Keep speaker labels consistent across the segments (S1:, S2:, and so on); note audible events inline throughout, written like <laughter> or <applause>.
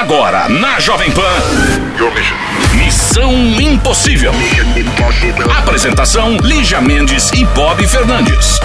S1: Agora, na Jovem Pan. Missão Impossível. Apresentação: Lígia Mendes e Bob Fernandes.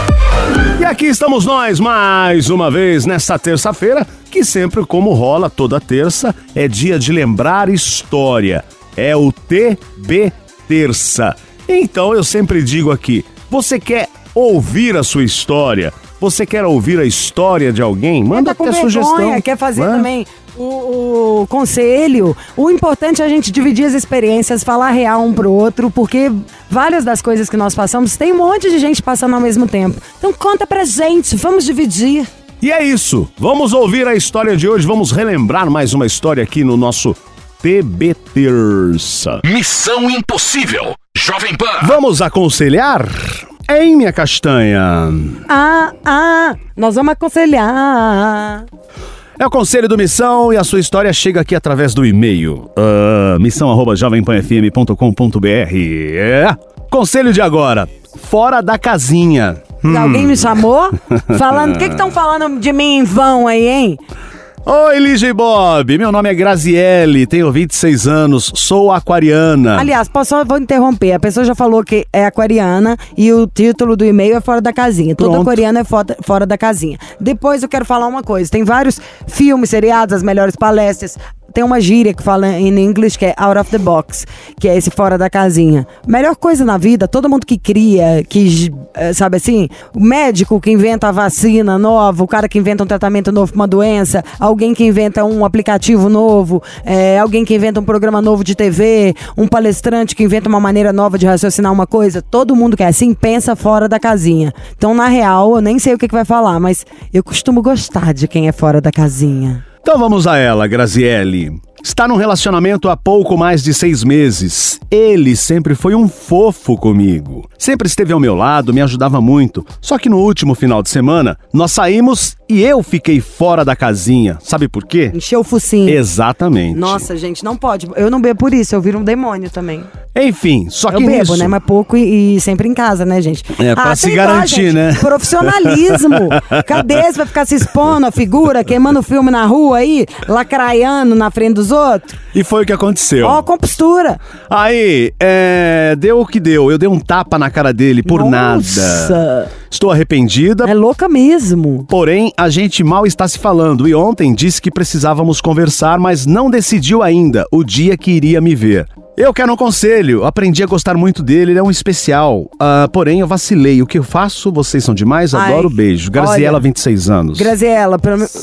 S2: E aqui estamos nós mais uma vez nesta terça-feira, que sempre como rola toda terça, é dia de lembrar história. É o TB Terça. Então eu sempre digo aqui, você quer ouvir a sua história? Você quer ouvir a história de alguém? Manda
S3: tá
S2: até
S3: vergonha,
S2: sugestão.
S3: quer fazer
S2: Hã?
S3: também o, o conselho. O importante é a gente dividir as experiências, falar real um pro outro, porque várias das coisas que nós passamos, tem um monte de gente passando ao mesmo tempo. Então conta pra gente, vamos dividir.
S2: E é isso. Vamos ouvir a história de hoje. Vamos relembrar mais uma história aqui no nosso TB Terça.
S1: Missão Impossível. Jovem Pan.
S2: Vamos aconselhar? Hein, minha castanha?
S3: Ah, ah, nós vamos aconselhar.
S2: É o Conselho do Missão e a sua história chega aqui através do e-mail. Uh, missão.jovempanfm.com.br É. Conselho de agora. Fora da casinha. Hum.
S3: Alguém me chamou? <laughs> Falando, o que estão falando de mim em vão aí, hein?
S2: Oi, Lígia e Bob. Meu nome é Graziele, tenho 26 anos, sou aquariana.
S3: Aliás, posso só vou interromper. A pessoa já falou que é aquariana e o título do e-mail é fora da casinha. Todo
S2: Pronto.
S3: aquariano é fora, fora da casinha. Depois eu quero falar uma coisa. Tem vários filmes, seriados, as melhores palestras. Tem uma gíria que fala em inglês que é out of the box, que é esse fora da casinha. Melhor coisa na vida, todo mundo que cria, que, eh, sabe assim, o médico que inventa a vacina nova, o cara que inventa um tratamento novo para uma doença, alguém que inventa um aplicativo novo, eh, alguém que inventa um programa novo de TV, um palestrante que inventa uma maneira nova de raciocinar uma coisa. Todo mundo que é assim pensa fora da casinha. Então, na real, eu nem sei o que, que vai falar, mas eu costumo gostar de quem é fora da casinha.
S2: Então vamos a ela, Graziele. Está num relacionamento há pouco mais de seis meses. Ele sempre foi um fofo comigo. Sempre esteve ao meu lado, me ajudava muito. Só que no último final de semana, nós saímos e eu fiquei fora da casinha. Sabe por quê?
S3: Encheu o focinho.
S2: Exatamente.
S3: Nossa, gente, não pode. Eu não bebo por isso, eu viro um demônio também.
S2: Enfim, só
S3: Eu
S2: que
S3: bebo,
S2: nisso...
S3: né? Mas pouco e, e sempre em casa, né, gente?
S2: É, pra se
S3: sei lá,
S2: garantir,
S3: gente.
S2: né? <laughs>
S3: Profissionalismo. Cadê? Você vai ficar se expondo a figura, queimando filme na rua aí, lacraiando na frente dos outros?
S2: E foi o que aconteceu.
S3: Ó, com postura.
S2: Aí, é... deu o que deu. Eu dei um tapa na cara dele por nada.
S3: Nossa.
S2: Estou arrependida,
S3: É louca mesmo.
S2: Porém, a gente mal está se falando e ontem disse que precisávamos conversar, mas não decidiu ainda o dia que iria me ver. Eu quero um conselho, aprendi a gostar muito dele, ele é um especial. Ah, porém, eu vacilei. O que eu faço? Vocês são demais?
S3: Ai,
S2: Adoro beijo. Graziela,
S3: olha,
S2: 26 anos.
S3: Graziela,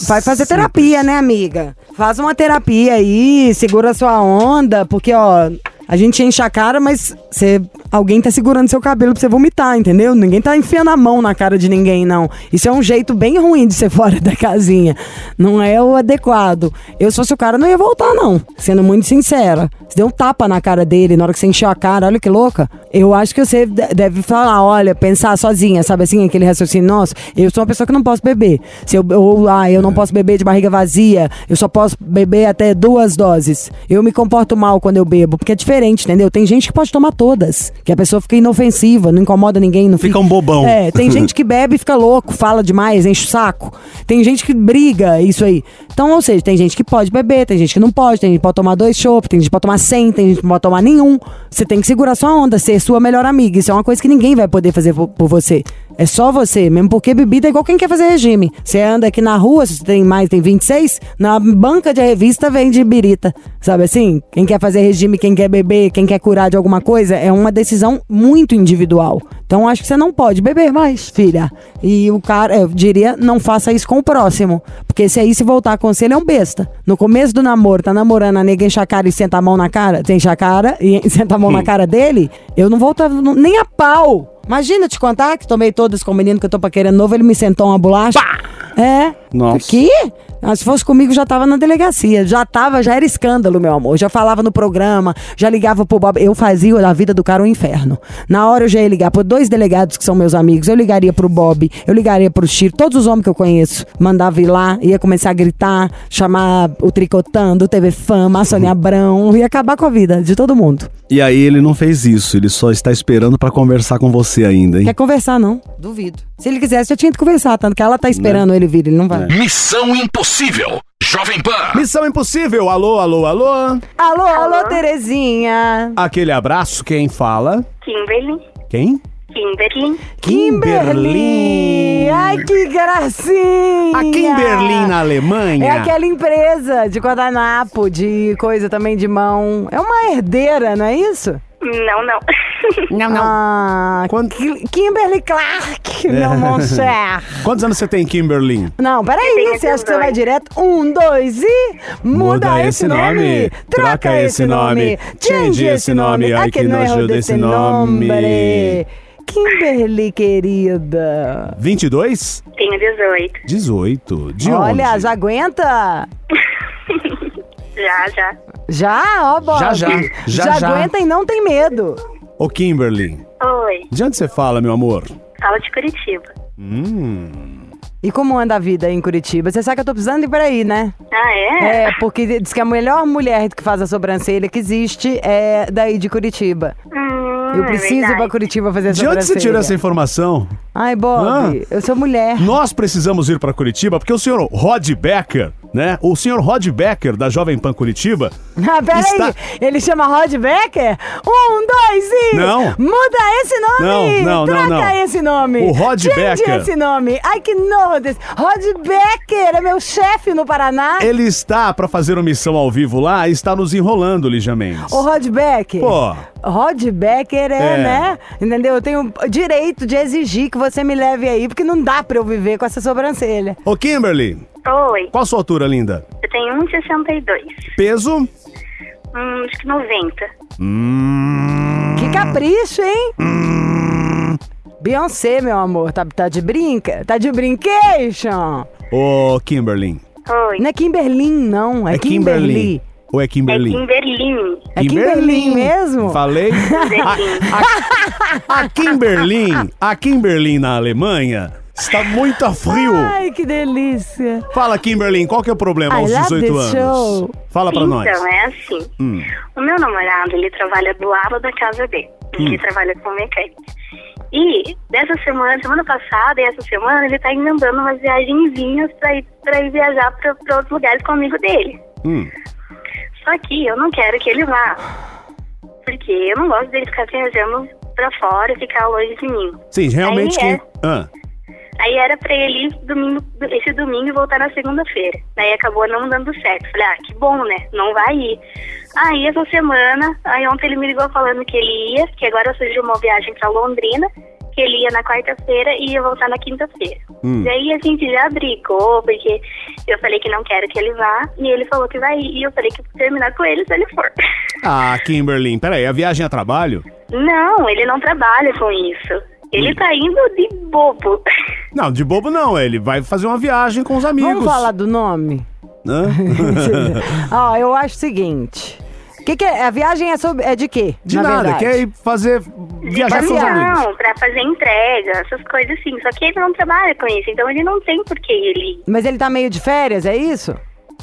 S3: vai fazer terapia, né, amiga? Faz uma terapia aí, segura a sua onda, porque, ó, a gente enche a cara, mas você, alguém tá segurando seu cabelo pra você vomitar, entendeu? Ninguém tá enfiando a mão na cara de ninguém, não. Isso é um jeito bem ruim de ser <laughs> fora da casinha. Não é o adequado. Eu, se fosse o cara, não ia voltar, não. Sendo muito sincera. Você deu um tapa na cara dele na hora que você encheu a cara, olha que louca. Eu acho que você de- deve falar, olha, pensar sozinha, sabe assim, aquele raciocínio, nossa, eu sou uma pessoa que não posso beber. Se eu, ou, ah, eu não posso beber de barriga vazia, eu só posso beber até duas doses. Eu me comporto mal quando eu bebo, porque é diferente, entendeu? Tem gente que pode tomar todas, que a pessoa fica inofensiva, não incomoda ninguém, não
S2: Fica um bobão.
S3: É, tem <laughs> gente que bebe e fica louco, fala demais, enche o saco. Tem gente que briga, isso aí. Então, ou seja, tem gente que pode beber, tem gente que não pode, tem gente que pode tomar dois chopps, tem gente que pode tomar 100, tem gente que não pode tomar nenhum. Você tem que segurar sua onda, ser sua melhor amiga. Isso é uma coisa que ninguém vai poder fazer por, você. É só você, mesmo porque bebida é igual quem quer fazer regime. Você anda aqui na rua, se você tem mais, tem 26, na banca de revista vende birita. Sabe assim? Quem quer fazer regime, quem quer beber, quem quer curar de alguma coisa, é uma decisão muito individual. Então acho que você não pode beber mais, filha. E o cara, eu diria, não faça isso com o próximo. Porque se aí se voltar com você, ele é um besta. No começo do namoro, tá namorando, a nega enche a cara e senta a mão na cara, tem a cara e <laughs> senta a mão na cara dele, eu não voltava nem a pau. Imagina te contar que tomei todas com o menino que eu tô paquerando novo, ele me sentou uma bolacha. É.
S2: Nossa.
S3: Que? Ah, se fosse comigo, já tava na delegacia. Já tava, já era escândalo, meu amor. Já falava no programa, já ligava pro Bob. Eu fazia da vida do cara um inferno. Na hora eu já ia ligar por dois delegados que são meus amigos. Eu ligaria pro Bob, eu ligaria pro Chiro, todos os homens que eu conheço. Mandava ir lá, ia começar a gritar, chamar o Tricotando, o TV Fama, a Sônia Abrão. Ia acabar com a vida de todo mundo.
S2: E aí ele não fez isso, ele só está esperando pra conversar com você ainda, hein?
S3: Quer conversar, não? Duvido. Se ele quisesse, já tinha que conversar. Tanto que ela tá esperando ele vir, ele não vai.
S1: Missão Impossível. Jovem Pan.
S2: Missão Impossível. Alô, alô, alô.
S3: Alô, alô, Terezinha.
S2: Aquele abraço, quem fala?
S4: Kimberly.
S2: Quem?
S4: Kimberly.
S3: Kimberly. Ai, que gracinha.
S2: A Kimberly na Alemanha.
S3: É aquela empresa de guardanapo, de coisa também de mão. É uma herdeira, não é isso?
S4: Não, não. <laughs>
S2: Não, não.
S3: Ah,
S2: Quando-
S3: Ki- Kimberly Clark, <laughs> meu monster.
S2: Quantos anos você tem, Kimberly?
S3: Não, peraí, você acha que você vai
S4: 18.
S3: direto? Um, dois e. Muda, esse nome, troca esse nome, change esse nome. Ai, que não erro desse nome. Kimberly, querida.
S2: 22?
S4: Tenho 18.
S2: 18. De
S3: Olha,
S2: onde?
S3: já aguenta? <laughs>
S4: Já, já.
S3: Já, ó, Bob.
S2: Já, já. Já, já.
S3: aguenta e não tem medo.
S2: Ô, Kimberly,
S4: Oi.
S2: de onde você fala, meu amor?
S4: Fala de Curitiba.
S3: E como anda a vida aí em Curitiba? Você sabe que eu tô precisando ir pra aí, né?
S4: Ah, é?
S3: É, porque diz que a melhor mulher que faz a sobrancelha que existe é daí de Curitiba.
S4: Hum,
S3: Eu
S4: é
S3: preciso ir pra. Curitiba fazer a
S2: De onde
S3: sobrancelha.
S2: você tirou essa informação?
S3: Ai, Bob,
S2: Hã?
S3: eu sou mulher.
S2: Nós precisamos ir para Curitiba porque o senhor Rod Becker, né? O senhor Rod Becker da Jovem Pan Curitiba. <laughs>
S3: Ah, peraí,
S2: Está-
S3: ele chama Rod Becker? Um, dois e...
S2: Não.
S3: Muda esse nome!
S2: Não, não,
S3: Troca
S2: não, não.
S3: esse nome!
S2: O Rod
S3: Change
S2: Becker.
S3: esse nome! Ai, que nojo desse... Rod Becker é meu chefe no Paraná!
S2: Ele está para fazer uma missão ao vivo lá e está nos enrolando, Lígia Mendes.
S3: Ô, Rod Becker.
S2: Pô.
S3: Rod Becker é,
S2: É.
S3: né? Entendeu? Eu tenho o direito de exigir que você me leve aí, porque não dá pra eu viver com essa sobrancelha.
S2: Ô, Kimberly,
S4: Oi.
S2: qual a sua altura, linda?
S4: Eu tenho 1,62.
S2: Peso?
S4: Hum, acho que 90.
S2: Hum.
S3: Que capricho, hein? Beyoncé, meu amor, tá, tá de brinca? Tá de brincation?
S2: Ô, Kimberly.
S4: Oi.
S3: Não é Kimberlin, não. É, Kimberly.
S2: Ou é
S4: É
S2: Kimberly?
S4: Kimberly.
S3: É Kimberlin mesmo?
S2: Falei? A, a, a Kimberly, a Kimberly na Alemanha está muito a frio.
S3: Ai, que delícia.
S2: Fala, Kimberly, qual que é o problema
S3: I
S2: aos
S3: love
S2: 18
S3: this
S2: anos?
S3: show.
S2: Fala pra
S4: então,
S2: nós.
S4: é assim.
S2: Hum.
S4: O meu namorado, ele trabalha do lado da casa dele.
S2: Hum.
S4: Ele trabalha como mecânico. E dessa semana, semana passada e essa semana, ele tá emendando umas viagenzinhas pra ir, pra ir viajar pra, pra outros lugares com o amigo dele.
S2: Hum.
S4: Só que eu não quero que ele vá. Porque eu não gosto dele ficar viajando pra fora e ficar longe de mim.
S2: Sim, realmente
S4: Aí é.
S2: quem... Ah,
S4: Aí era pra ele ir domingo, esse domingo e voltar na segunda-feira. Daí acabou não dando certo. Falei, ah, que bom, né? Não vai ir. Aí essa semana, aí ontem ele me ligou falando que ele ia, que agora surgiu uma viagem pra Londrina, que ele ia na quarta-feira e ia voltar na quinta-feira.
S2: Hum.
S4: Daí a gente já brigou, porque eu falei que não quero que ele vá, e ele falou que vai ir, e eu falei que vou terminar com ele se ele for.
S2: ah, Kimberly, peraí, a viagem a trabalho?
S4: Não, ele não trabalha com isso. Ele tá indo de bobo. <laughs>
S2: Não, de bobo não, ele vai fazer uma viagem com os amigos.
S3: Vamos falar do nome?
S2: Hã? <laughs>
S3: Ó, eu acho o seguinte. Que que é? A viagem é, sobre, é de quê?
S2: De
S3: na
S2: nada,
S3: verdade?
S2: quer ir fazer, viajar com os amigos.
S4: Não, pra fazer entrega, essas coisas assim. Só que ele não trabalha com isso, então ele não tem por que ele ir.
S3: Mas ele tá meio de férias, é isso?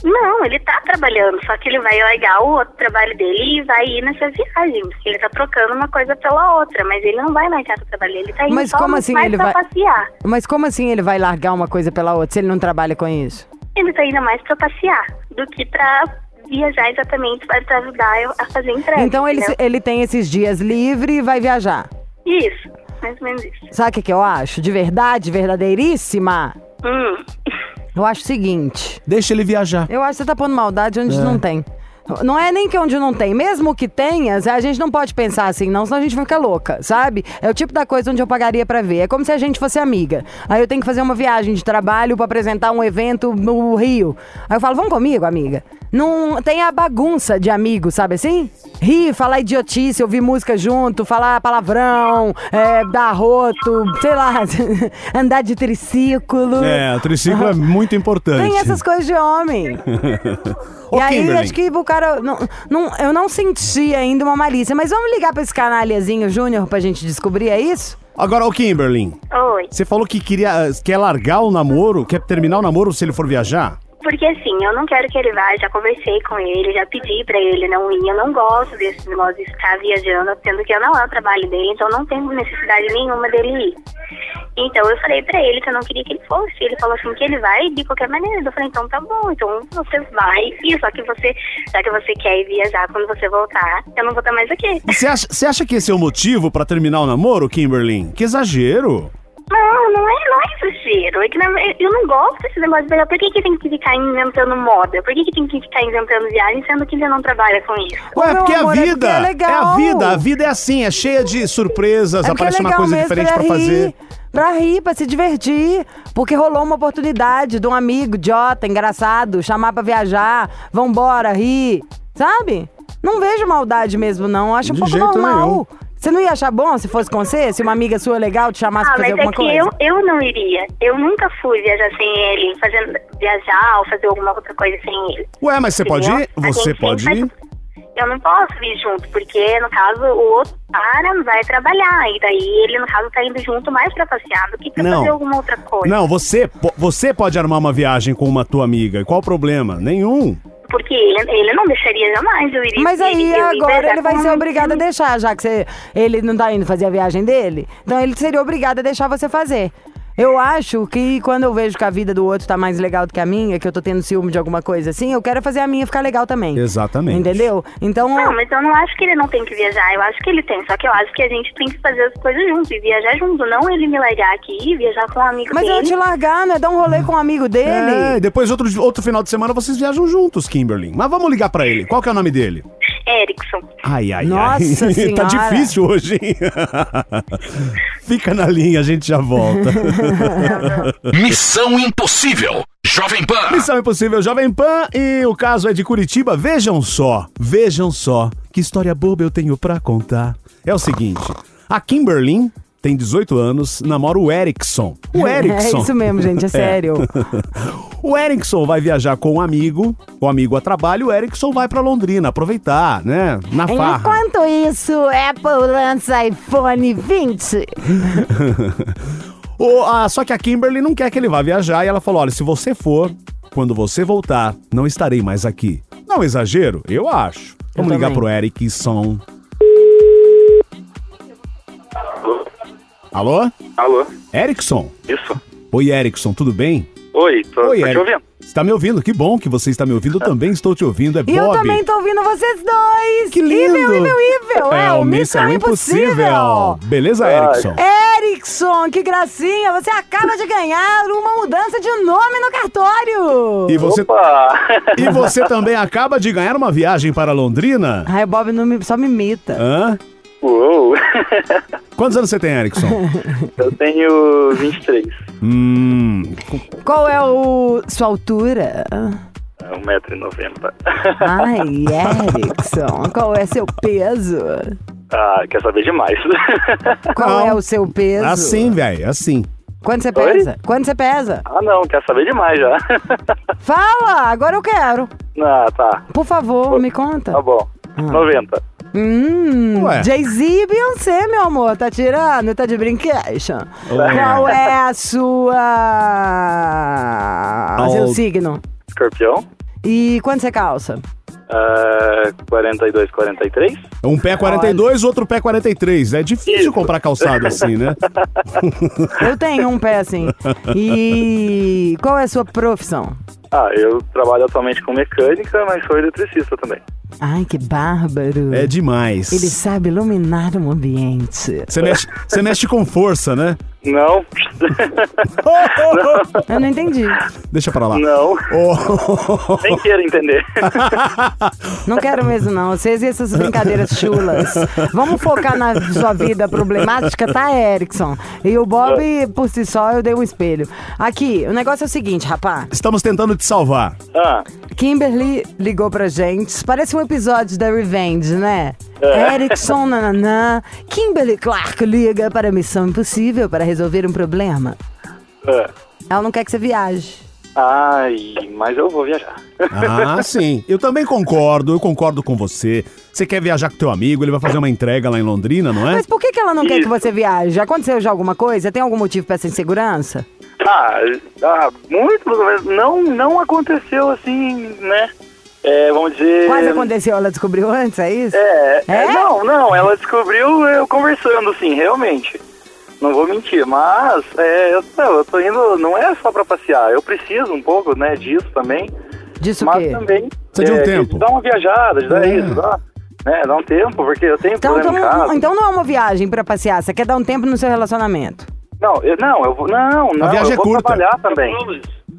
S4: Não, ele tá trabalhando, só que ele vai largar o outro trabalho dele e vai ir nessa viagem. Ele tá trocando uma coisa pela outra, mas ele não vai largar o trabalho ele tá indo
S3: Mas
S4: só
S3: como assim
S4: mais
S3: ele
S4: pra
S3: vai-
S4: passear.
S3: Mas como assim ele vai largar uma coisa pela outra se ele não trabalha com isso?
S4: Ele tá indo mais pra passear do que pra viajar exatamente para pra ajudar eu a fazer entrega.
S3: Então ele,
S4: entendeu?
S3: ele tem esses dias livre e vai viajar.
S4: Isso, mais ou menos isso.
S3: Sabe o que, que eu acho? De verdade, verdadeiríssima.
S4: Hum.
S3: Eu acho o seguinte.
S2: Deixa ele viajar.
S3: Eu acho que você tá pondo maldade onde
S2: É.
S3: não tem. Não é nem que onde não tem. Mesmo que tenha, a gente não pode pensar assim, não, senão a gente vai ficar louca, sabe? É o tipo da coisa onde eu pagaria pra ver. É como se a gente fosse amiga. Aí eu tenho que fazer uma viagem de trabalho pra apresentar um evento no Rio. Aí eu falo, vamos comigo, amiga? Não tem a bagunça de amigo, sabe assim? Rir, falar idiotice, ouvir música junto, falar palavrão, é, dar roto, sei lá, <laughs> andar de triciclo.
S2: É, o triciclo é muito <laughs> importante.
S3: Tem essas coisas de homem. <laughs>
S2: Ô,
S3: e aí,
S2: Kimberly.
S3: acho que o cara. Não, não, eu não senti ainda uma malícia. Mas vamos ligar pra esse canalhazinho Júnior pra gente descobrir, é isso?
S2: Agora, o Kimberly,
S4: Oi.
S2: você falou que queria, quer largar o namoro, quer terminar o namoro se ele for viajar?
S4: Porque assim, eu não quero que ele vá, já conversei com ele, já pedi pra ele não ir, eu não gosto desse negócio de ficar viajando, sendo que eu não é o trabalho dele, então não tem necessidade nenhuma dele ir. Então eu falei pra ele que eu não queria que ele fosse, ele falou assim que ele vai de qualquer maneira, eu falei, então tá bom, então você vai, e só que você, já que você quer ir viajar quando você voltar, eu não vou estar mais aqui.
S2: Você acha, você acha que esse é o motivo pra terminar o namoro, Kimberly? Que exagero.
S4: Não, não exagero. É que na- eu não gosto desse negócio de viajar. Por que, que tem que ficar inventando moda? Por que, que tem que ficar inventando viagem, sendo que ele não trabalha com isso?
S2: Ué,
S3: meu
S2: porque
S3: amor,
S2: a
S3: é
S2: vida
S3: é legal.
S2: a vida, a vida é assim, é cheia de surpresas,
S3: É porque
S2: aparece
S3: é
S2: uma coisa diferente pra
S3: rir,
S2: fazer.
S3: Pra rir, pra se divertir. Porque rolou uma oportunidade de um amigo idiota, engraçado, chamar pra viajar, vambora, rir, sabe? Não vejo maldade mesmo, não. Acho um
S2: De
S3: pouco
S2: jeito
S3: normal.
S2: nenhum.
S3: Você não ia achar bom se fosse com você? Se uma amiga sua legal te chamasse
S4: Ah,
S3: pra fazer
S4: mas é
S3: alguma
S4: que
S3: coisa?
S4: eu, eu não iria. Eu nunca fui viajar sem ele, fazendo, viajar ou fazer alguma outra coisa sem ele.
S2: Ué, mas você pode ir? Você pode ir?
S4: faz- Eu não posso ir junto, porque, no caso, o outro cara vai trabalhar. E daí ele, no caso, tá indo junto mais pra passear do que pra
S2: Não.
S4: fazer alguma outra coisa.
S2: Não, você, você pode armar uma viagem com uma tua amiga. Qual o problema? Nenhum.
S4: Porque ele, ele não deixaria jamais eu iria.
S3: Mas aí
S4: ele-
S3: agora ele vai ser obrigado a deixar, já que você, ele não tá indo fazer a viagem dele. Então ele seria obrigado a deixar você fazer. Eu acho que quando eu vejo que a vida do outro tá mais legal do que a minha, que eu tô tendo ciúme de alguma coisa assim, eu quero fazer a minha ficar legal também.
S2: Exatamente.
S3: Entendeu? Então.
S4: Não, mas eu não acho que ele não tem que viajar. Eu acho que ele tem. Só que eu acho que a gente tem que fazer as coisas juntos e viajar junto. Não ele me largar aqui e viajar com um amigo
S3: Mas eu
S4: dele.
S3: te largar, né? Dar um rolê com um amigo dele.
S2: É, e depois outro, outro final de semana vocês viajam juntos, Kimberly. Mas vamos ligar pra ele. Qual que é o nome dele?
S4: Erickson.
S2: Ai, ai,
S3: Nossa
S2: ai. <laughs> tá
S3: Senhora.
S2: difícil hoje, hein? <laughs> Fica na linha, a gente já volta. <laughs>
S1: Missão Impossível. Jovem Pan.
S2: Missão Impossível Jovem Pan e o caso é de Curitiba. Vejam só, vejam só que história boba eu tenho pra contar. É o seguinte, a Kimberly tem 18 anos, namora o Erickson. O <laughs> Erickson.
S3: É isso mesmo, gente, é <laughs> sério. <laughs>
S2: O Erickson vai viajar com um amigo, o amigo a trabalho, o Erickson vai pra Londrina aproveitar, né? Na farra.
S3: Enquanto isso, Apple lança iPhone 20.
S2: O- ah, só que a Kimberly não quer que ele vá viajar e ela falou: olha, se você for, quando você voltar, não estarei mais aqui. Não é exagero? Eu acho. Vamos
S3: Eu
S2: ligar
S3: também.
S2: pro Erickson. Alô?
S5: Alô?
S2: Erickson?
S5: Isso?
S2: Oi, Erickson, tudo bem?
S5: Oi, tô,
S2: Oi,
S5: tô te ouvindo.
S2: Você tá me ouvindo? Que bom que você está me ouvindo. Eu também estou te ouvindo. É
S3: E eu
S2: Bob.
S3: também tô ouvindo vocês dois.
S2: Que lindo!
S3: Evil, evil, evil. É, o Missão Impossível.
S2: Beleza,
S5: Ai.
S2: Erickson?
S3: Erickson, que gracinha! Você acaba de ganhar uma mudança de nome no cartório!
S2: E você,
S5: Opa!
S2: e você também acaba de ganhar uma viagem para Londrina?
S3: Ai, Bob não me- só me imita.
S2: Hã?
S5: Uou! <laughs>
S2: Quantos anos você tem, Erickson? <laughs>
S5: Eu tenho 23.
S2: hum.
S3: Qual é o sua altura?
S5: 1,90m.
S3: Ai, <laughs> Erickson, qual é seu peso?
S5: Ah, quer saber demais. <laughs>
S3: Qual
S2: Não.
S3: é o seu peso?
S2: Assim, velho, assim.
S3: Quanto você
S5: Oi?
S3: pesa? Quanto você pesa?
S5: ah, não, quer saber demais já.
S3: Fala, agora eu quero.
S5: ah, tá.
S3: Por favor, me conta.
S5: Tá bom. 90.
S3: Hum. Jay-Z e Beyoncé, meu amor, tá tirando? Tá de brinquedo? Qual é a sua...
S2: Ao-
S3: seu signo?
S5: Escorpião.
S3: E quanto você calça?
S5: Ah, 42, 43.
S2: Um pé 42, outro pé 43. É difícil
S5: Isso.
S2: comprar calçado assim, né? <laughs>
S3: Eu tenho um pé assim. E qual é a sua profissão?
S5: Ah, eu trabalho atualmente com mecânica, mas sou eletricista também.
S3: Ai, que bárbaro.
S2: É demais.
S3: Ele sabe iluminar um ambiente.
S2: Você mexe, você mexe com força, né?
S5: Não.
S3: Eu não entendi.
S2: Deixa pra lá.
S5: não.
S2: Oh.
S5: Nem quero entender.
S3: Não quero mesmo, não. Vocês e essas brincadeiras chulas. Vamos focar na sua vida problemática, tá, Erickson? E o Bob, por si só, eu dei um espelho. Aqui, o negócio é o seguinte, rapá.
S2: Estamos tentando te salvar.
S5: Ah,
S3: Kimberly ligou pra gente. Parece um episódio da Revenge, né?
S5: É.
S3: Erickson, nananã. Kimberly Clark liga para a Missão Impossível para resolver um problema.
S5: é.
S3: Ela não quer que você viaje.
S5: Ai, mas eu vou viajar.
S2: Ah, <laughs> sim. Eu também concordo, eu concordo com você. Você quer viajar com teu amigo, ele vai fazer uma entrega lá em Londrina, não é?
S3: Mas por que, que ela não quer que
S5: Isso.
S3: você viaje? Aconteceu já alguma coisa? Tem algum motivo pra essa insegurança?
S5: Ah, ah, muito, mas não, não aconteceu assim, né? É, vamos dizer.
S3: Quase aconteceu, ela descobriu antes, é isso?
S5: É, é,
S3: É?
S5: não, não, ela descobriu eu conversando, sim, realmente. Não vou mentir, mas é, eu, não, eu tô indo, não é só pra passear, eu preciso um pouco, né, disso também.
S3: Disso
S5: mas
S3: quê?
S5: também.
S2: Precisa de um
S5: é,
S2: tempo.
S5: Dar uma viajada, de dar
S2: É.
S5: isso, dá, né, dá um tempo, porque eu tenho
S3: Então,
S5: problema
S3: então,
S5: em casa.
S3: então não é uma viagem pra passear, você quer dar um tempo no seu relacionamento.
S5: Não, eu, não, eu vou, não, não,
S2: viagem
S5: eu
S2: é
S5: vou
S2: curta.
S5: trabalhar também.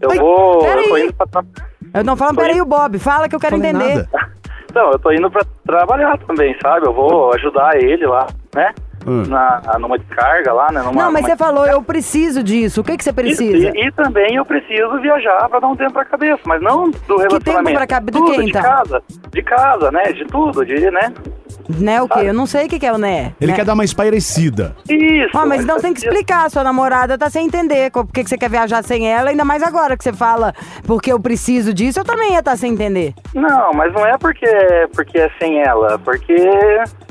S5: Eu
S3: Ai,
S5: vou, eu tô indo pra tra...
S3: Eu não
S5: Oi?
S3: peraí, o Bob, fala que eu quero entender.
S2: nada.
S5: Não, eu tô indo pra trabalhar também, sabe? Eu vou ajudar ele lá, né?
S2: Hum.
S5: Na, numa descarga lá, né? Numa,
S3: Não, mas
S5: numa-
S3: você falou, eu preciso disso. O que, que você precisa?
S5: E, e também eu preciso viajar pra dar um tempo pra cabeça, mas não do relacionamento.
S3: tempo pra cabe- do
S5: tudo,
S3: quê,
S5: de
S3: então?
S5: casa, de casa, né? De tudo, de, né?
S3: Né, o quê? Eu não sei o que, que é o né.
S2: Ele
S3: né?
S2: quer dar uma espairecida.
S5: Isso.
S3: Ó, mas então tem que explicar, sua namorada tá sem entender por que que você quer viajar sem ela, ainda mais agora que você fala porque eu preciso disso, eu também ia estar sem entender.
S5: Não, mas não é porque, porque é sem ela, porque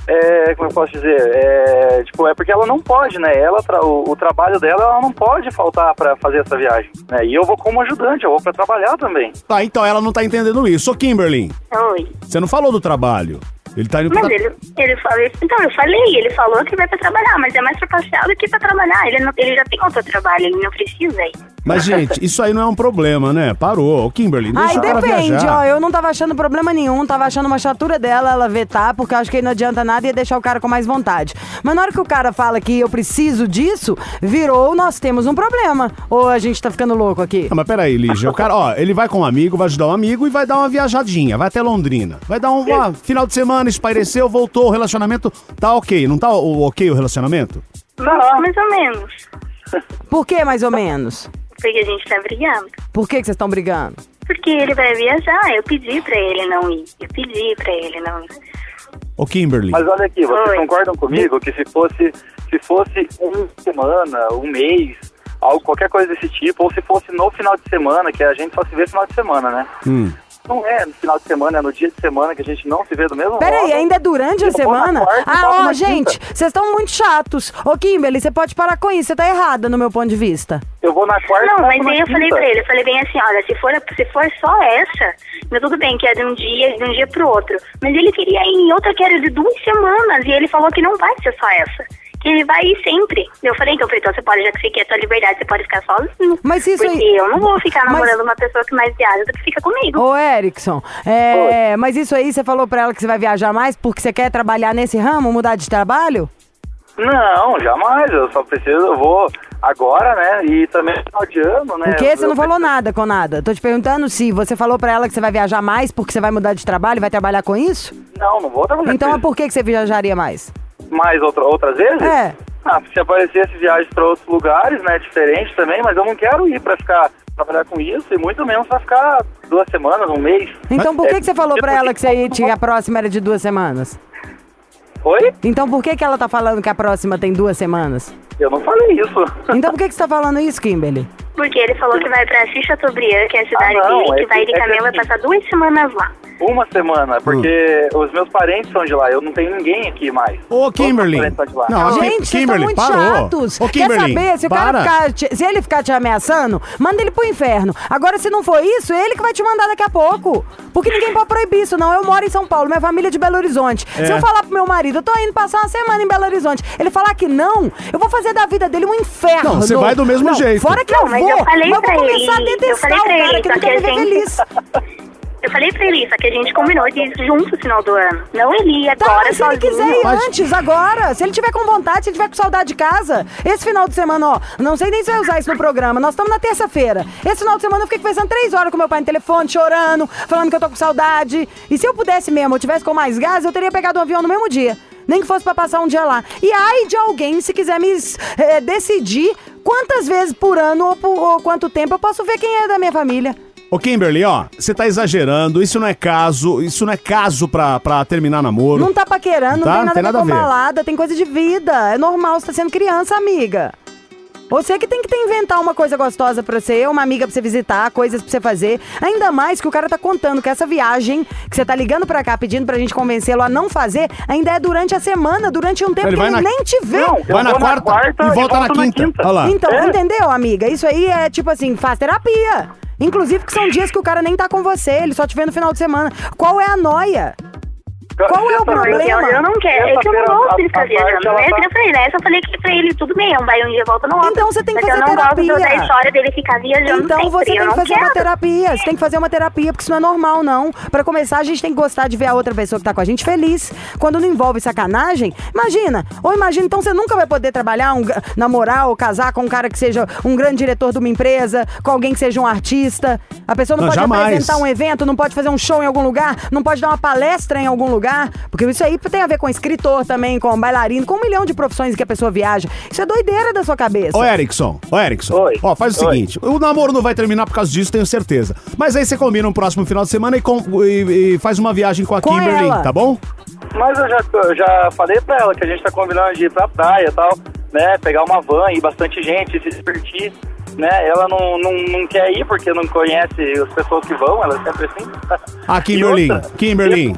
S5: é, como eu posso dizer, é, tipo, é porque ela não pode, né? Ela, tra- o, o trabalho dela, ela não pode faltar pra fazer essa viagem, né? E eu vou como ajudante, eu vou pra trabalhar também.
S2: Tá, então ela não tá entendendo isso. Ô, Kimberly,
S4: Oi.
S2: você não falou do trabalho. Ele tá indo pra...
S4: Mas ele, ele falou, então eu falei, ele falou que vai pra trabalhar, mas é mais pra passear do que pra trabalhar. Ele, não, ele já tem outro trabalho, ele não precisa ir.
S2: Mas, gente, isso aí não é um problema, né? Parou. Ô, Kimberly, deixa
S3: Aí
S2: o
S3: depende,
S2: viajar.
S3: ó, eu não tava achando problema nenhum, tava achando uma chatura dela ela vetar, porque eu acho que aí não adianta nada e ia deixar o cara com mais vontade. Mas na hora que o cara fala que eu preciso disso, virou, nós temos um problema. Ou a gente tá ficando louco aqui?
S2: Ah, mas peraí, Lígia. O cara, ó, ele vai com um amigo, vai ajudar um amigo e vai dar uma viajadinha. Vai até Londrina. Vai dar um uma, final de semana, espaireceu, voltou, o relacionamento tá ok. Não tá o, ok o relacionamento?
S5: Não,
S4: Mais ou menos.
S3: Por que mais ou menos?
S4: Porque a gente tá brigando.
S3: Por que que vocês estão brigando?
S4: Porque ele vai viajar, eu pedi pra ele não ir. Eu pedi pra ele não ir.
S2: Ô, Kimberly.
S5: Mas olha aqui, vocês
S4: Oi.
S5: concordam comigo que se fosse, se fosse uma semana, um mês, algo, qualquer coisa desse tipo, ou se fosse no final de semana, que a gente só se vê no final de semana, né?
S2: Hum.
S5: Não é no final de semana, é no dia de semana que a gente não se vê do mesmo
S3: Peraí,
S5: modo.
S3: ainda é durante a
S5: na
S3: semana?
S5: quarta
S3: Ah, ó, gente, vocês estão muito chatos. Ô, Kimberly, você pode parar com isso, você tá errada no meu ponto de vista.
S5: Eu vou na quarta
S4: Não, mas aí eu falei pra ele, eu falei bem assim, olha, se for, se for só essa, mas tudo bem que é de um dia, de um dia pro outro. Mas ele queria ir em outra que era de duas semanas, e ele falou que não vai ser só essa. Que ele vai ir sempre. Eu falei, então, eu falei, então você pode, já que você quer a sua liberdade, você pode ficar sozinho.
S3: Mas isso
S4: Porque
S3: aí-
S4: eu não vou ficar
S3: Mas-
S4: namorando uma pessoa que mais viaja do que fica comigo.
S3: Ô, Erickson, é, mas isso aí você falou pra ela que você vai viajar mais porque você quer trabalhar nesse ramo, mudar de trabalho?
S5: Não, jamais. Eu só preciso, eu vou agora, né? E também no final de ano, né?
S3: Por quê? Você
S5: eu
S3: não falou nada com nada. Tô te perguntando se você falou pra ela que você vai viajar mais porque você vai mudar de trabalho, vai trabalhar com isso?
S5: Não, não vou trabalhar
S3: Então
S5: com
S3: é
S5: isso.
S3: por que que você viajaria mais?
S5: Mais outra, outras vezes?
S3: É.
S5: Ah, se aparecesse viagens para outros lugares, né? Diferentes também, mas eu não quero ir pra ficar trabalhar com isso e muito menos pra ficar duas semanas, um mês.
S3: Então por
S5: É,
S3: que, que você falou pra
S5: porque-
S3: ela que, você ia, a próxima era de duas semanas?
S5: Oi?
S3: Então por que, que ela tá falando que a próxima tem duas semanas?
S5: Eu não falei isso.
S3: Então por que, que você tá falando isso, Kimberly?
S4: Porque ele falou que vai pra Assis Chateaubriand, que é a cidade
S5: Ah, não,
S4: dele,
S5: é
S4: que vai de
S5: é
S4: caminhão, vai
S5: assim-
S4: passar duas semanas lá.
S5: Uma semana, porque os meus parentes são de lá, eu não tenho ninguém aqui mais.
S2: Ô, Kimberly.
S5: meus parentes são de lá.
S2: Não, a
S3: Gente, vocês estão
S2: Kimberly,
S3: muito
S2: parou.
S3: chatos.
S2: Ô,
S3: Quer
S2: Kimberly,
S3: saber? Se o cara ficar, te- se ele ficar te ameaçando, manda ele pro inferno. Agora, se não for isso, ele que vai te mandar daqui a pouco. Porque ninguém pode proibir isso, não. Eu moro em São Paulo, minha família é de Belo Horizonte.
S2: É.
S3: Se eu falar pro meu marido, eu tô indo passar uma semana em Belo Horizonte, ele falar que não, eu vou fazer da vida dele um inferno.
S2: Não, você vai do mesmo
S3: Não,
S2: jeito.
S3: Fora que
S4: Não,
S3: eu
S4: mas
S3: vou,
S4: eu falei
S3: mas eu vou começar a
S4: ele, eu
S3: detestar o cara
S4: ele,
S3: que não quer
S4: que a
S3: viver
S4: gente-
S3: feliz. <laughs>
S4: Eu falei pra ele, só que a gente combinou de ir junto no final do ano. Não ele ir
S3: Tá,
S4: agora
S3: mas se ele quiser ir
S2: Mas-
S3: antes, agora, se ele tiver com vontade, se ele tiver com saudade de casa, esse final de semana, ó, não sei nem se vai usar isso no programa, nós estamos na terça-feira. Esse final de semana eu fiquei conversando três horas com meu pai no telefone, chorando, falando que eu tô com saudade. E se eu pudesse mesmo, eu tivesse com mais gás, eu teria pegado um avião no mesmo dia. Nem que fosse pra passar um dia lá. E ai de alguém, se quiser me eh, decidir quantas vezes por ano ou, por, ou quanto tempo eu posso ver quem é da minha família.
S2: Ô, Kimberly, ó, você tá exagerando, isso não é caso, isso não é caso pra, pra terminar namoro.
S3: Não tá paquerando,
S2: Tá?
S3: não tem nada,
S2: Tem nada
S3: a ver com balada, tem coisa de vida. É normal, você tá sendo criança, amiga. Você que tem que ter, inventar uma coisa gostosa pra você, uma amiga pra você visitar, coisas pra você fazer. Ainda mais que o cara tá contando que essa viagem que você tá ligando pra cá pedindo pra gente convencê-lo a não fazer, ainda é durante a semana, durante um tempo
S2: Ele
S3: que
S2: vai
S3: ele
S2: na-
S3: nem te vê.
S5: Não,
S2: Vai na
S5: vou
S2: quarta, e volta na
S5: volto
S2: quinta. Olha lá.
S3: Então,
S5: É.
S3: entendeu, amiga? Isso aí é tipo assim, faz terapia. Inclusive que são dias que o cara nem tá com você, ele só te vê no final de semana. Qual é a noia? Qual é o problema?
S4: Eu, eu não quero, é que eu não gosto de
S5: a-
S4: ficar viajando, né?
S5: tá-
S4: eu falei, né? Eu só falei que pra ele tudo bem, é um vai um dia volta no outro.
S3: Então você tem que fazer
S4: eu não gosto
S3: terapia.
S4: da história dele ficar viajando
S3: Então
S4: sempre,
S3: você tem
S4: eu
S3: que fazer
S4: quero.
S3: uma terapia. Você tem que fazer uma terapia, porque isso não é normal, não. Pra começar, a gente tem que gostar de ver a outra pessoa que tá com a gente feliz. Quando não envolve sacanagem, imagina. Ou imagina, então você nunca vai poder trabalhar, um, namorar ou casar com um cara que seja um grande diretor de uma empresa, com alguém que seja um artista. A pessoa não,
S2: Não,
S3: pode
S2: jamais.
S3: apresentar um evento, não pode fazer um show em algum lugar, não pode dar uma palestra em algum lugar. Porque isso aí tem a ver com escritor também, com bailarino, com um milhão de profissões que a pessoa viaja. Isso é doideira da sua cabeça.
S2: Ô, Erickson, ô, Erickson.
S5: Oi.
S2: Ó, faz o
S5: Oi.
S2: seguinte: o namoro não vai terminar por causa disso, tenho certeza. Mas aí você combina um próximo final de semana e, com- e- e faz uma viagem com a
S3: Com
S2: Kimberly,
S3: ela.
S2: tá bom?
S5: Mas eu já, eu já falei pra ela que a gente tá combinando de ir pra praia e tal, né? Pegar uma van, ir bastante gente, se divertir, né? Ela não, não, não quer ir porque não conhece as pessoas que vão, ela é sempre assim.
S2: Ah, <laughs> Kimberly,
S5: E outra,
S2: Kimberly.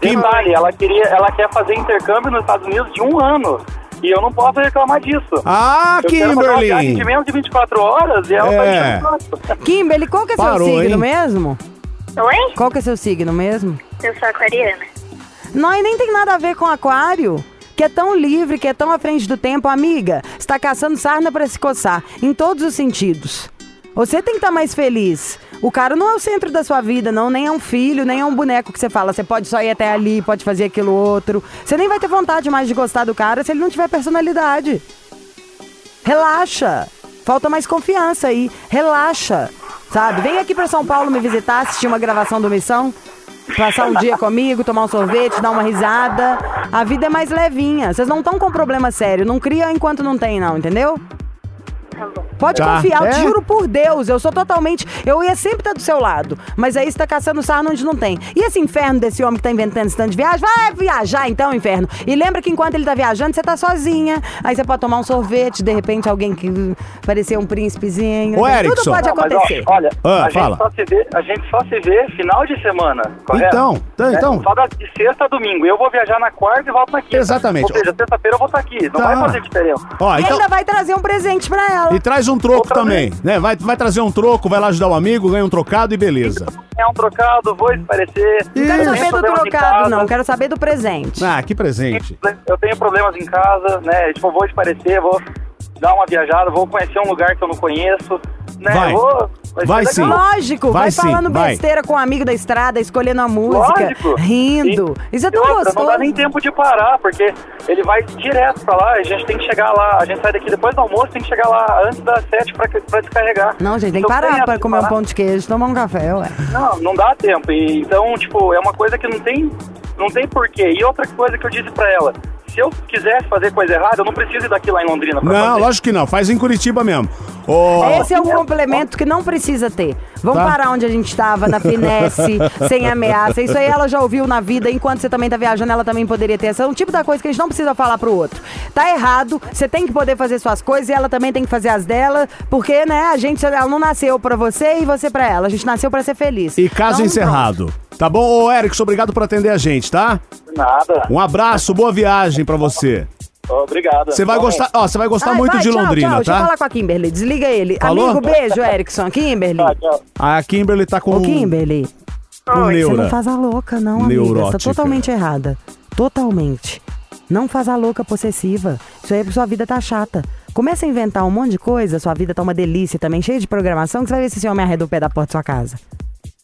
S5: Detalhe, ela, queria, ela quer fazer intercâmbio nos Estados Unidos de um ano. E eu não posso reclamar disso.
S2: Ah,
S5: eu quero fazer uma viagem de
S2: Kimberly.
S5: menos de 24 horas e ela
S2: É.
S5: tá o saco. <laughs>
S3: Kimberly, qual que é
S2: Parou,
S3: seu signo
S2: hein?
S3: mesmo?
S4: Oi?
S3: Qual que é seu signo mesmo?
S4: Eu sou aquariana.
S3: Não, e nem tem nada a ver com aquário. Que é tão livre, que é tão à frente do tempo, amiga. Está caçando sarna para se coçar, em todos os sentidos. Você tem que estar mais feliz. O cara não é o centro da sua vida, não, nem é um filho, nem é um boneco que você fala. Você pode só ir até ali, pode fazer aquilo outro. Você nem vai ter vontade mais de gostar do cara se ele não tiver personalidade. Relaxa. Falta mais confiança aí. Relaxa. Sabe? Vem aqui pra São Paulo me visitar, assistir uma gravação do Missão. Passar um dia comigo, tomar um sorvete, dar uma risada. A vida é mais levinha. Vocês não estão com problema sério. Não cria enquanto não tem, não, entendeu?
S4: Tá.
S3: Pode
S2: Tá.
S3: confiar, eu
S2: É.
S3: te juro por Deus, eu sou totalmente. Eu ia sempre estar do seu lado. Mas aí você tá caçando sarna onde não tem. E esse inferno desse homem que tá inventando esse tanto de viagem? Vai viajar então, inferno. E lembra que enquanto ele tá viajando, você tá sozinha. Aí você pode tomar um sorvete, de repente alguém que parecer um príncipezinho.
S2: Ô,
S3: Tudo
S2: Erickson.
S3: pode
S5: Não, mas, ó,
S3: acontecer.
S5: olha,
S2: Ah,
S5: a,
S2: fala.
S5: gente só se vê, a gente só se vê final de semana, correto?
S2: Então, então,
S5: É,
S2: então.
S5: Só da, de sexta a domingo. Eu vou viajar na quarta e volto na quinta.
S2: Exatamente.
S5: Ou seja, sexta-feira eu vou estar aqui. Não
S2: Tá.
S5: vai fazer diferença.
S2: Ó,
S3: E
S2: então.
S3: ainda vai trazer um presente pra ela.
S2: E traz um troco
S5: Outra
S2: também, né? Vai, vai trazer um troco, vai lá ajudar o amigo, ganha um trocado e beleza.
S5: É um trocado, vou esparecer.
S3: Não quero saber do trocado, não. Quero saber do presente.
S2: Ah, que presente.
S5: Eu tenho problemas em casa, né? Tipo, vou esparecer, vou dar uma viajada, vou conhecer um lugar que eu não conheço, né?
S2: Vai.
S5: Vou,
S2: Vai
S5: legal.
S2: sim.
S3: Lógico, vai,
S2: Vai sim,
S3: falando
S2: vai.
S3: besteira com um amigo da estrada, escolhendo a música,
S5: Lógico.
S3: rindo.
S5: E-
S3: Isso é tão
S5: outra,
S3: gostoso.
S5: Não dá nem tempo de parar, porque ele vai direto pra lá, a gente tem que chegar lá, a gente sai daqui depois do almoço, tem que chegar lá antes das sete pra, pra descarregar.
S3: Não, gente, tem que
S5: Então,
S3: parar
S5: tem
S3: pra comer um
S5: parar.
S3: pão de queijo, tomar um café, ué.
S5: Não, não dá tempo. E, então, tipo, é uma coisa que não tem, não tem porquê. E outra coisa que eu disse pra ela, se eu quisesse fazer coisa errada, eu não preciso ir daqui lá em Londrina pra
S2: Não,
S5: fazer.
S2: lógico que não. Faz em Curitiba mesmo. Ô,
S3: Esse é um complemento que não precisa ter. Vamos
S2: Tá.
S3: parar onde a gente estava, na finesse, <laughs> sem ameaça. Isso aí ela já ouviu na vida. Enquanto você também tá viajando, ela também poderia ter. Essa é um tipo da coisa que a gente não precisa falar pro outro. Tá errado, você tem que poder fazer suas coisas e ela também tem que fazer as dela. Porque, né, a gente, ela não nasceu pra você e você pra ela. A gente nasceu pra ser feliz.
S2: E caso
S3: Então,
S2: encerrado. Tá bom, ô Erickson, obrigado por atender a gente, tá?
S5: Nada.
S2: Um abraço, boa viagem pra você.
S5: Obrigado.
S2: Você vai gostar, ó, você vai gostar
S3: Ai,
S2: muito
S3: vai,
S2: de
S3: tchau,
S2: Londrina,
S3: tchau. Deixa eu
S2: tá?
S3: falar com a Kimberly. Desliga ele.
S2: Falou?
S3: Amigo, beijo, Erickson. Kimberly.
S5: Tá, tchau.
S2: A Kimberly tá com
S3: Ô, Kimberly.
S2: com
S3: Você
S2: neura.
S3: não faz a louca, não, amiga. Você
S2: Neurótica.
S3: tá totalmente errada. Totalmente. Não faz a louca possessiva. Isso aí é porque sua vida tá chata. Começa a inventar um monte de coisa, sua vida tá uma delícia também, cheia de programação, que você vai ver se esse homem arreda o pé da porta da sua casa.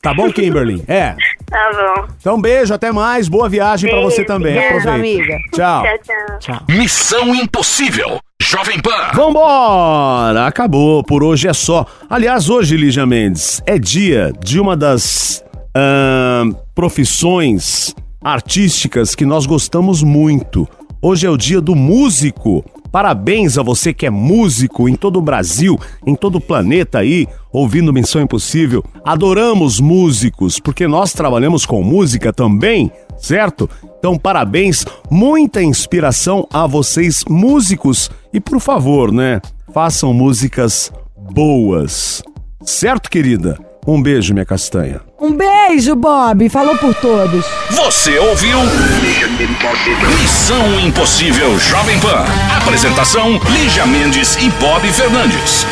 S2: Tá bom, Kimberly? É.
S4: Tá bom.
S2: Então beijo, até mais. Boa viagem pra você também.
S4: beijo,
S2: Aproveita.
S3: amiga.
S2: Tchau.
S4: Tchau, tchau.
S1: Missão Impossível. Jovem Pan.
S2: Vambora! Acabou, por hoje é só. Aliás, hoje, Lígia Mendes, é dia de uma das ahn, profissões artísticas que nós gostamos muito. Hoje é o dia do músico. Parabéns a você que é músico em todo o Brasil, em todo o planeta aí, ouvindo Missão Impossível. Adoramos músicos, porque nós trabalhamos com música também, certo? Então, parabéns, muita inspiração a vocês músicos e por favor, né? façam músicas boas. Certo, querida? Um beijo, minha castanha.
S3: Um beijo, Bob. Falou por todos.
S1: Você ouviu? Missão Impossível Jovem Pan. Apresentação: Lígia Mendes e Bob Fernandes.